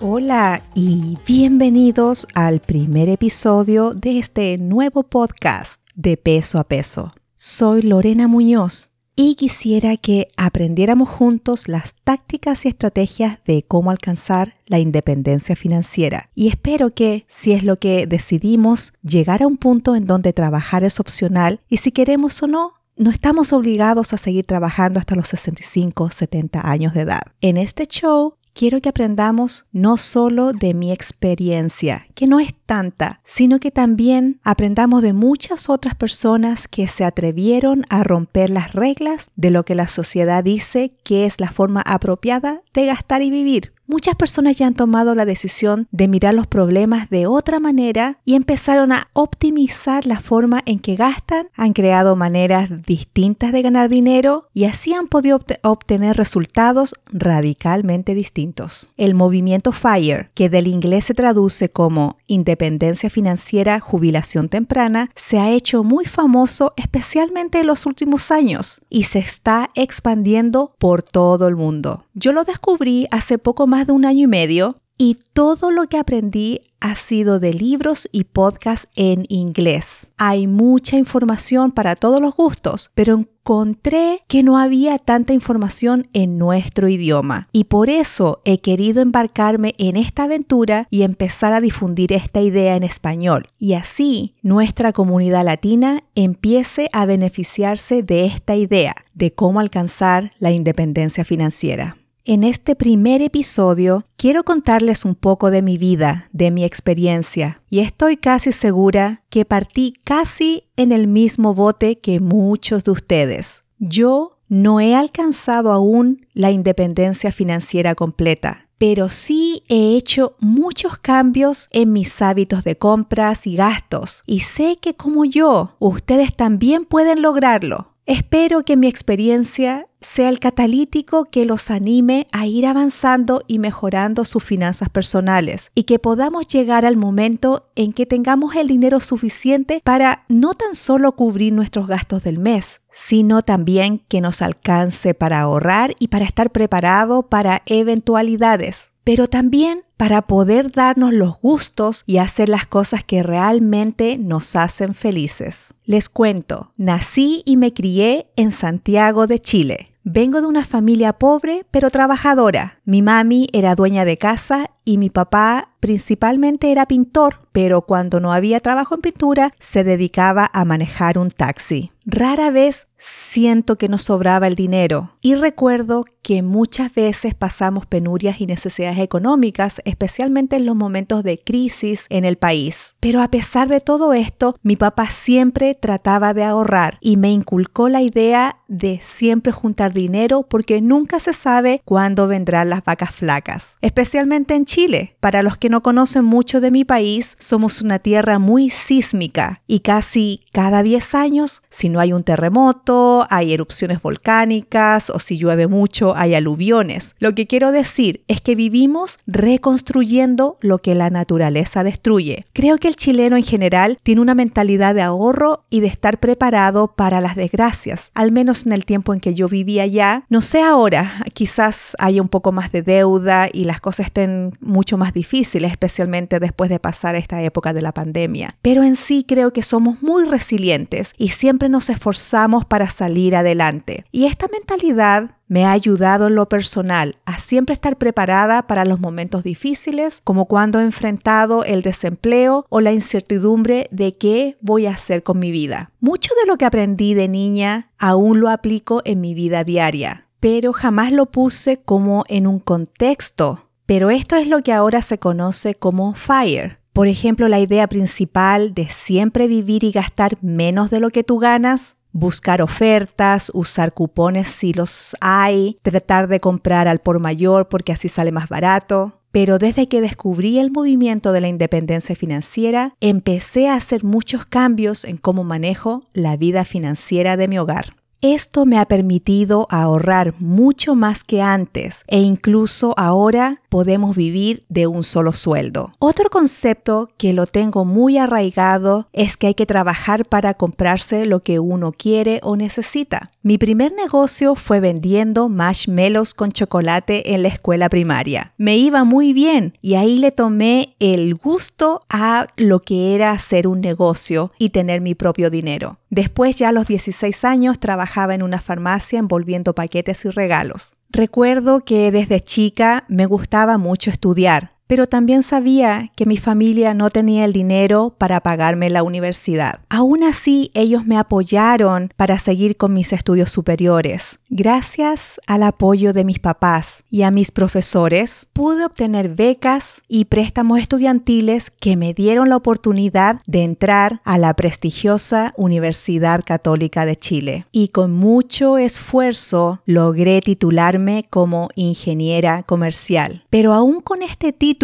Hola y bienvenidos al primer episodio de este nuevo podcast de peso a peso. Soy Lorena Muñoz y quisiera que aprendiéramos juntos las tácticas y estrategias de cómo alcanzar la independencia financiera. Y espero que, si es lo que decidimos, llegar a un punto en donde trabajar es opcional y si queremos o no, no estamos obligados a seguir trabajando hasta los 65, 70 años de edad. En este show quiero que aprendamos no solo de mi experiencia, que no es tanta, sino que también aprendamos de muchas otras personas que se atrevieron a romper las reglas de lo que la sociedad dice que es la forma apropiada de gastar y vivir. Muchas personas ya han tomado la decisión de mirar los problemas de otra manera y empezaron a optimizar la forma en que gastan, han creado maneras distintas de ganar dinero y así han podido obtener resultados radicalmente distintos. El movimiento FIRE, que del inglés se traduce como independencia financiera, jubilación temprana, se ha hecho muy famoso especialmente en los últimos años y se está expandiendo por todo el mundo. Yo lo descubrí hace poco más de un año y medio y todo lo que aprendí ha sido de libros y podcasts en inglés. Hay mucha información para todos los gustos, pero encontré que no había tanta información en nuestro idioma y por eso he querido embarcarme en esta aventura y empezar a difundir esta idea en español y así nuestra comunidad latina empiece a beneficiarse de esta idea de cómo alcanzar la independencia financiera. En este primer episodio quiero contarles un poco de mi vida, de mi experiencia, y estoy casi segura que partí casi en el mismo bote que muchos de ustedes. Yo no he alcanzado aún la independencia financiera completa, pero sí he hecho muchos cambios en mis hábitos de compras y gastos, y sé que como yo, ustedes también pueden lograrlo. Espero que mi experiencia sea el catalítico que los anime a ir avanzando y mejorando sus finanzas personales y que podamos llegar al momento en que tengamos el dinero suficiente para no tan solo cubrir nuestros gastos del mes, sino también que nos alcance para ahorrar y para estar preparado para eventualidades pero también para poder darnos los gustos y hacer las cosas que realmente nos hacen felices. Les cuento, nací y me crié en Santiago de Chile. Vengo de una familia pobre pero trabajadora. Mi mami era dueña de casa y mi papá principalmente era pintor, pero cuando no había trabajo en pintura se dedicaba a manejar un taxi. Rara vez siento que nos sobraba el dinero y recuerdo que muchas veces pasamos penurias y necesidades económicas, especialmente en los momentos de crisis en el país. Pero a pesar de todo esto, mi papá siempre trataba de ahorrar y me inculcó la idea de siempre juntar dinero porque nunca se sabe cuándo vendrán las vacas flacas, especialmente en Chile. Para los que no conocen mucho de mi país, somos una tierra muy sísmica y casi cada 10 años, si no hay un terremoto, hay erupciones volcánicas o si llueve mucho, hay aluviones. Lo que quiero decir es que vivimos reconstruyendo lo que la naturaleza destruye. Creo que el chileno en general tiene una mentalidad de ahorro y de estar preparado para las desgracias, al menos en el tiempo en que yo vivía allá. No sé ahora, quizás haya un poco más de deuda y las cosas estén mucho más difíciles, especialmente después de pasar esta época de la pandemia. Pero en sí creo que somos muy resilientes y siempre nos esforzamos para salir adelante. Y esta mentalidad me ha ayudado en lo personal a siempre estar preparada para los momentos difíciles, como cuando he enfrentado el desempleo o la incertidumbre de qué voy a hacer con mi vida. Mucho de lo que aprendí de niña aún lo aplico en mi vida diaria, pero jamás lo puse como en un contexto. Pero esto es lo que ahora se conoce como FIRE, Por ejemplo, la idea principal de siempre vivir y gastar menos de lo que tú ganas, buscar ofertas, usar cupones si los hay, tratar de comprar al por mayor porque así sale más barato. Pero desde que descubrí el movimiento de la independencia financiera, empecé a hacer muchos cambios en cómo manejo la vida financiera de mi hogar. Esto me ha permitido ahorrar mucho más que antes e incluso ahora podemos vivir de un solo sueldo. Otro concepto que lo tengo muy arraigado es que hay que trabajar para comprarse lo que uno quiere o necesita. Mi primer negocio fue vendiendo marshmallows con chocolate en la escuela primaria. Me iba muy bien y ahí le tomé el gusto a lo que era hacer un negocio y tener mi propio dinero. Después ya a los 16 años trabajaba en una farmacia envolviendo paquetes y regalos. Recuerdo que desde chica me gustaba mucho estudiar pero también sabía que mi familia no tenía el dinero para pagarme la universidad. Aún así, ellos me apoyaron para seguir con mis estudios superiores. Gracias al apoyo de mis papás y a mis profesores, pude obtener becas y préstamos estudiantiles que me dieron la oportunidad de entrar a la prestigiosa Universidad Católica de Chile. Y con mucho esfuerzo logré titularme como ingeniera comercial. Pero aún con este título,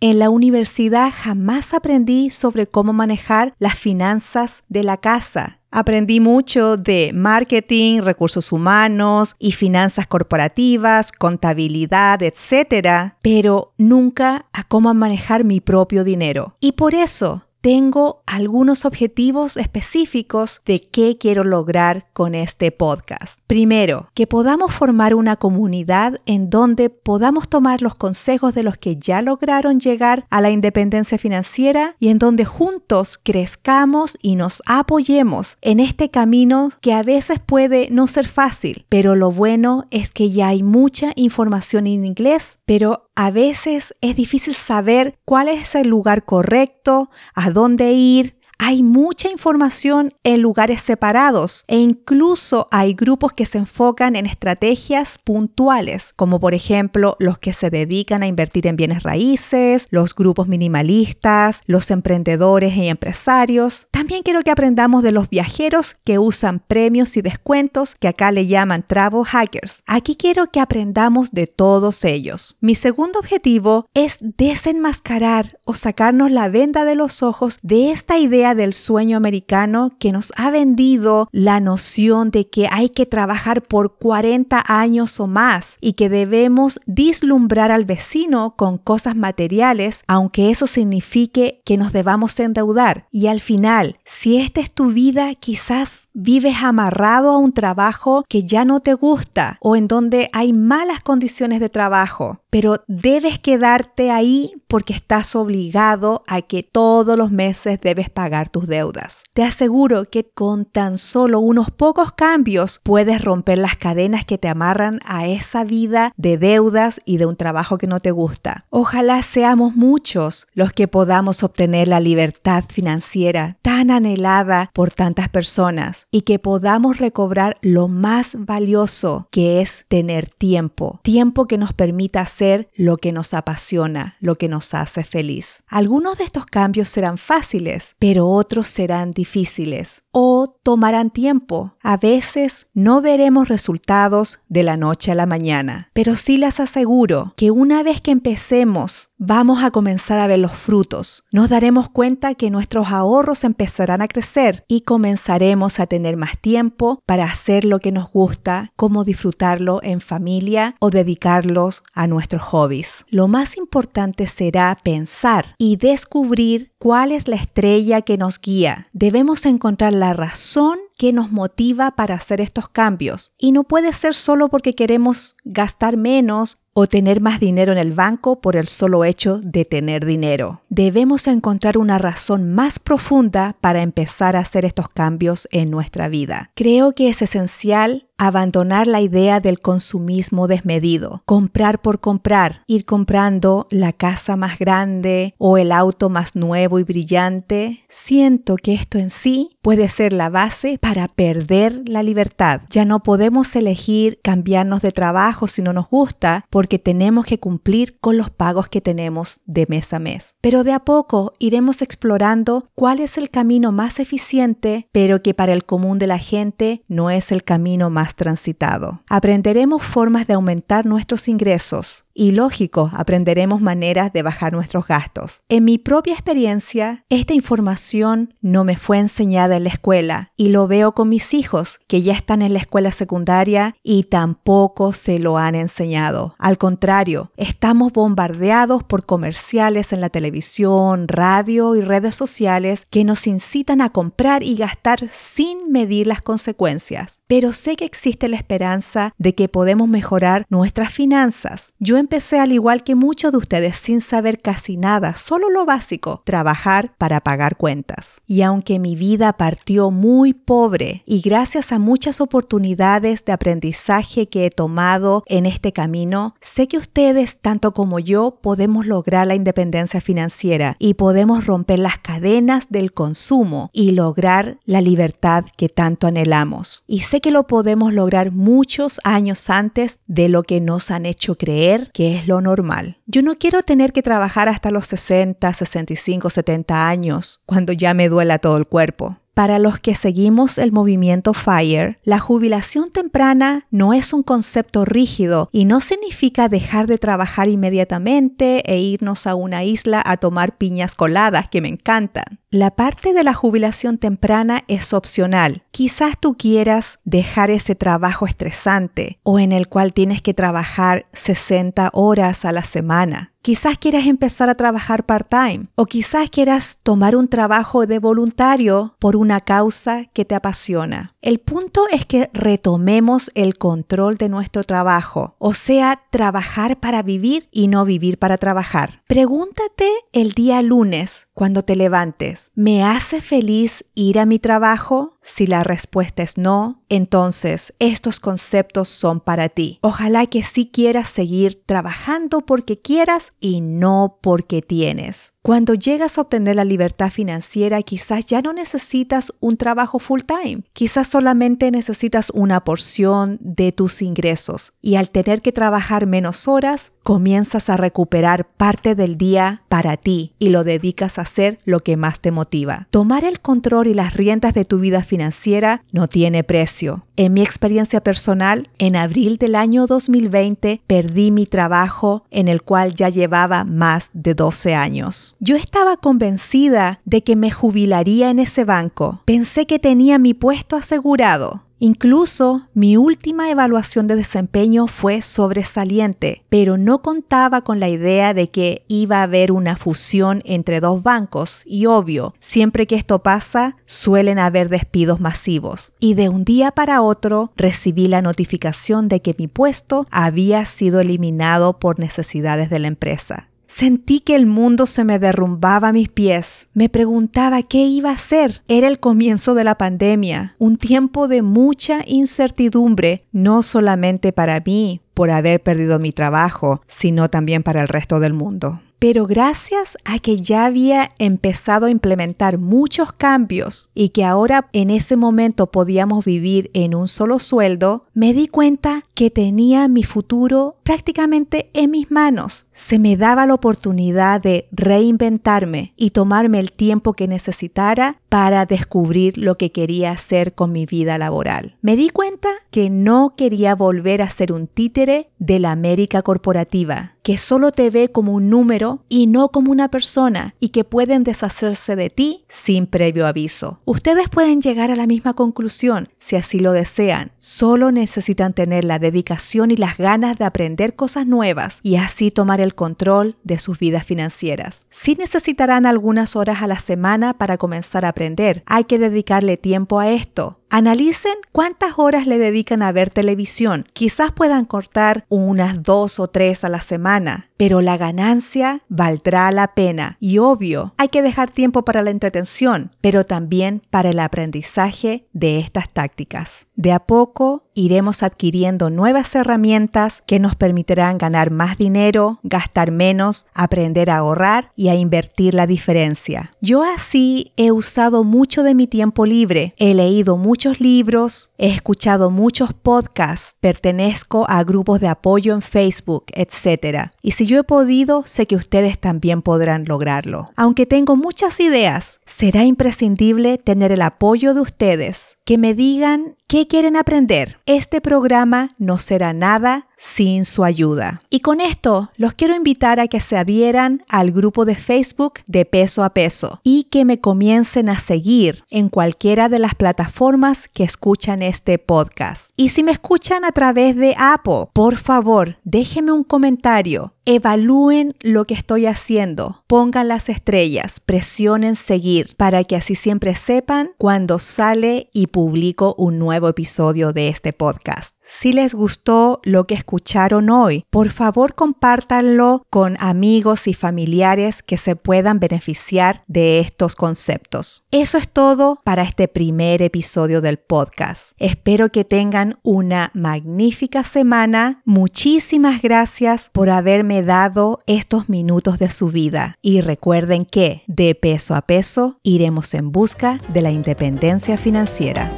en la universidad jamás aprendí sobre cómo manejar las finanzas de la casa. Aprendí mucho de marketing, recursos humanos y finanzas corporativas, contabilidad, etc., pero nunca a cómo manejar mi propio dinero. Y por eso tengo algunos objetivos específicos de qué quiero lograr con este podcast. Primero, que podamos formar una comunidad en donde podamos tomar los consejos de los que ya lograron llegar a la independencia financiera y en donde juntos crezcamos y nos apoyemos en este camino que a veces puede no ser fácil, pero lo bueno es que ya hay mucha información en inglés, pero a veces es difícil saber cuál es el lugar correcto, a dónde ir, hay mucha información en lugares separados e incluso hay grupos que se enfocan en estrategias puntuales, como por ejemplo los que se dedican a invertir en bienes raíces, los grupos minimalistas, los emprendedores y empresarios. También quiero que aprendamos de los viajeros que usan premios y descuentos que acá le llaman travel hackers. Aquí quiero que aprendamos de todos ellos. Mi segundo objetivo es desenmascarar o sacarnos la venda de los ojos de esta idea del sueño americano que nos ha vendido la noción de que hay que trabajar por 40 años o más y que debemos dislumbrar al vecino con cosas materiales, aunque eso signifique que nos debamos endeudar. Y al final, si esta es tu vida, quizás vives amarrado a un trabajo que ya no te gusta o en donde hay malas condiciones de trabajo pero debes quedarte ahí porque estás obligado a que todos los meses debes pagar tus deudas. Te aseguro que con tan solo unos pocos cambios puedes romper las cadenas que te amarran a esa vida de deudas y de un trabajo que no te gusta. Ojalá seamos muchos los que podamos obtener la libertad financiera tan anhelada por tantas personas y que podamos recobrar lo más valioso que es tener tiempo, tiempo que nos permita hacer lo que nos apasiona, lo que nos hace feliz. Algunos de estos cambios serán fáciles, pero otros serán difíciles o tomarán tiempo. A veces no veremos resultados de la noche a la mañana, pero sí les aseguro que una vez que empecemos, vamos a comenzar a ver los frutos. Nos daremos cuenta que nuestros ahorros empezarán a crecer y comenzaremos a tener más tiempo para hacer lo que nos gusta, como disfrutarlo en familia o dedicarlos a nuestros hobbies. Lo más importante será pensar y descubrir cuál es la estrella que nos guía. Debemos encontrar la razón que nos motiva para hacer estos cambios. Y no puede ser solo porque queremos gastar menos o tener más dinero en el banco por el solo hecho de tener dinero. Debemos encontrar una razón más profunda para empezar a hacer estos cambios en nuestra vida. Creo que es esencial abandonar la idea del consumismo desmedido, comprar por comprar, ir comprando la casa más grande o el auto más nuevo y brillante. Siento que esto en sí puede ser la base para perder la libertad. Ya no podemos elegir cambiarnos de trabajo si no nos gusta porque tenemos que cumplir con los pagos que tenemos de mes a mes. Pero de a poco iremos explorando cuál es el camino más eficiente, pero que para el común de la gente no es el camino más transitado. Aprenderemos formas de aumentar nuestros ingresos, y lógico, aprenderemos maneras de bajar nuestros gastos. En mi propia experiencia, esta información no me fue enseñada en la escuela y lo veo con mis hijos que ya están en la escuela secundaria y tampoco se lo han enseñado. Al contrario, estamos bombardeados por comerciales en la televisión, radio y redes sociales que nos incitan a comprar y gastar sin medir las consecuencias. Pero sé que existe la esperanza de que podemos mejorar nuestras finanzas. Yo empecé al igual que muchos de ustedes sin saber casi nada, solo lo básico, trabajar para pagar cuentas. Y aunque mi vida partió muy pobre y gracias a muchas oportunidades de aprendizaje que he tomado en este camino, sé que ustedes, tanto como yo, podemos lograr la independencia financiera y podemos romper las cadenas del consumo y lograr la libertad que tanto anhelamos. Y sé que lo podemos lograr muchos años antes de lo que nos han hecho creer que es lo normal. Yo no quiero tener que trabajar hasta los 60, 65, 70 años, cuando ya me duela todo el cuerpo. Para los que seguimos el movimiento FIRE, la jubilación temprana no es un concepto rígido y no significa dejar de trabajar inmediatamente e irnos a una isla a tomar piñas coladas que me encantan. La parte de la jubilación temprana es opcional. Quizás tú quieras dejar ese trabajo estresante o en el cual tienes que trabajar 60 horas a la semana. Quizás quieras empezar a trabajar part-time o quizás quieras tomar un trabajo de voluntario por una causa que te apasiona. El punto es que retomemos el control de nuestro trabajo, o sea, trabajar para vivir y no vivir para trabajar. Pregúntate el día lunes cuando te levantes, ¿me hace feliz ir a mi trabajo? Si la respuesta es no, entonces estos conceptos son para ti. Ojalá que sí quieras seguir trabajando porque quieras y no porque tienes. Cuando llegas a obtener la libertad financiera, quizás ya no necesitas un trabajo full time, quizás solamente necesitas una porción de tus ingresos y al tener que trabajar menos horas, comienzas a recuperar parte del día para ti y lo dedicas a hacer lo que más te motiva. Tomar el control y las riendas de tu vida financiera no tiene precio. En mi experiencia personal, en abril del año 2020 perdí mi trabajo en el cual ya llevaba más de 12 años. Yo estaba convencida de que me jubilaría en ese banco. Pensé que tenía mi puesto asegurado. Incluso mi última evaluación de desempeño fue sobresaliente, pero no contaba con la idea de que iba a haber una fusión entre dos bancos y obvio, siempre que esto pasa, suelen haber despidos masivos. Y de un día para otro recibí la notificación de que mi puesto había sido eliminado por necesidades de la empresa. Sentí que el mundo se me derrumbaba a mis pies. Me preguntaba qué iba a hacer. Era el comienzo de la pandemia, un tiempo de mucha incertidumbre, no solamente para mí por haber perdido mi trabajo, sino también para el resto del mundo. Pero gracias a que ya había empezado a implementar muchos cambios y que ahora en ese momento podíamos vivir en un solo sueldo, me di cuenta que tenía mi futuro prácticamente en mis manos. Se me daba la oportunidad de reinventarme y tomarme el tiempo que necesitara para descubrir lo que quería hacer con mi vida laboral. Me di cuenta que no quería volver a ser un títere de la América corporativa, que solo te ve como un número y no como una persona y que pueden deshacerse de ti sin previo aviso. Ustedes pueden llegar a la misma conclusión si así lo desean. Solo necesitan tener la dedicación y las ganas de aprender cosas nuevas y así tomar el control de sus vidas financieras. Sí necesitarán algunas horas a la semana para comenzar a aprender. Hay que dedicarle tiempo a esto. Analicen cuántas horas le dedican a ver televisión. Quizás puedan cortar unas dos o tres a la semana, pero la ganancia valdrá la pena. Y obvio, hay que dejar tiempo para la entretención, pero también para el aprendizaje de estas tácticas. De a poco iremos adquiriendo nuevas herramientas que nos permitirán ganar más dinero, gastar menos, aprender a ahorrar y a invertir la diferencia. Yo así he usado mucho de mi tiempo libre, he leído muchos libros, he escuchado muchos podcasts, pertenezco a grupos de apoyo en Facebook, etc. Y si yo he podido, sé que ustedes también podrán lograrlo. Aunque tengo muchas ideas, será imprescindible tener el apoyo de ustedes, que me digan qué quieren aprender. Este programa no será nada sin su ayuda. Y con esto los quiero invitar a que se adhieran al grupo de Facebook de peso a peso y que me comiencen a seguir en cualquiera de las plataformas que escuchan este podcast. Y si me escuchan a través de Apple, por favor, déjenme un comentario Evalúen lo que estoy haciendo, pongan las estrellas, presionen seguir para que así siempre sepan cuando sale y publico un nuevo episodio de este podcast. Si les gustó lo que escucharon hoy, por favor compártanlo con amigos y familiares que se puedan beneficiar de estos conceptos. Eso es todo para este primer episodio del podcast. Espero que tengan una magnífica semana. Muchísimas gracias por haberme dado estos minutos de su vida y recuerden que de peso a peso iremos en busca de la independencia financiera.